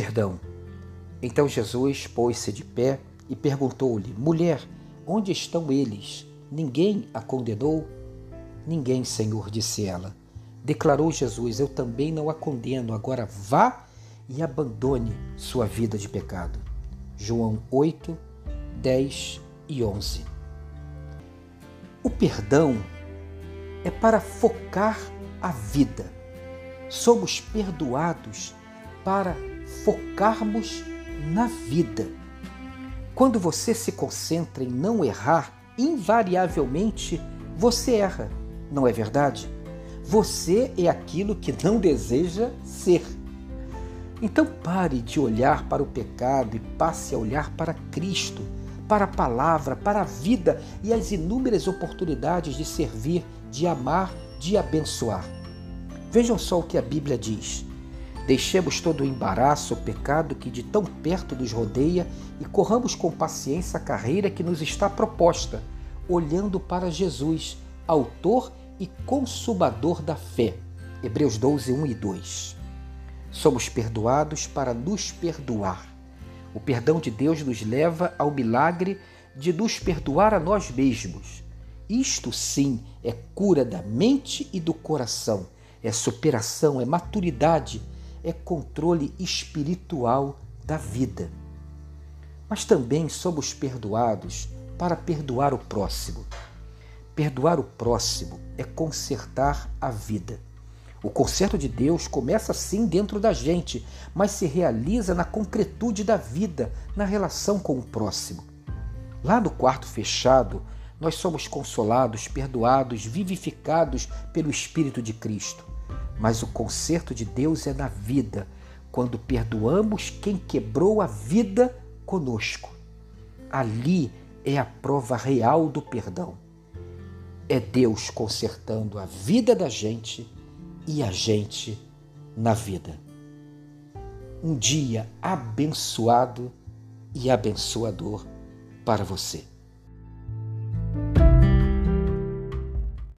perdão. Então Jesus pôs-se de pé e perguntou-lhe: Mulher, onde estão eles? Ninguém a condenou? Ninguém, Senhor, disse ela. Declarou Jesus: Eu também não a condeno. Agora vá e abandone sua vida de pecado. João 8, 10 e 11. O perdão é para focar a vida. Somos perdoados para focarmos na vida. Quando você se concentra em não errar, invariavelmente você erra, não é verdade? Você é aquilo que não deseja ser. Então pare de olhar para o pecado e passe a olhar para Cristo, para a palavra, para a vida e as inúmeras oportunidades de servir, de amar, de abençoar. Vejam só o que a Bíblia diz. Deixemos todo o embaraço, o pecado que de tão perto nos rodeia e corramos com paciência a carreira que nos está proposta, olhando para Jesus, autor e consumador da fé. Hebreus 12, 1 e 2. Somos perdoados para nos perdoar. O perdão de Deus nos leva ao milagre de nos perdoar a nós mesmos. Isto sim é cura da mente e do coração, é superação, é maturidade é controle espiritual da vida. Mas também somos perdoados para perdoar o próximo. Perdoar o próximo é consertar a vida. O conserto de Deus começa sim dentro da gente, mas se realiza na concretude da vida, na relação com o próximo. Lá no quarto fechado, nós somos consolados, perdoados, vivificados pelo Espírito de Cristo. Mas o conserto de Deus é na vida, quando perdoamos quem quebrou a vida conosco. Ali é a prova real do perdão. É Deus consertando a vida da gente e a gente na vida. Um dia abençoado e abençoador para você.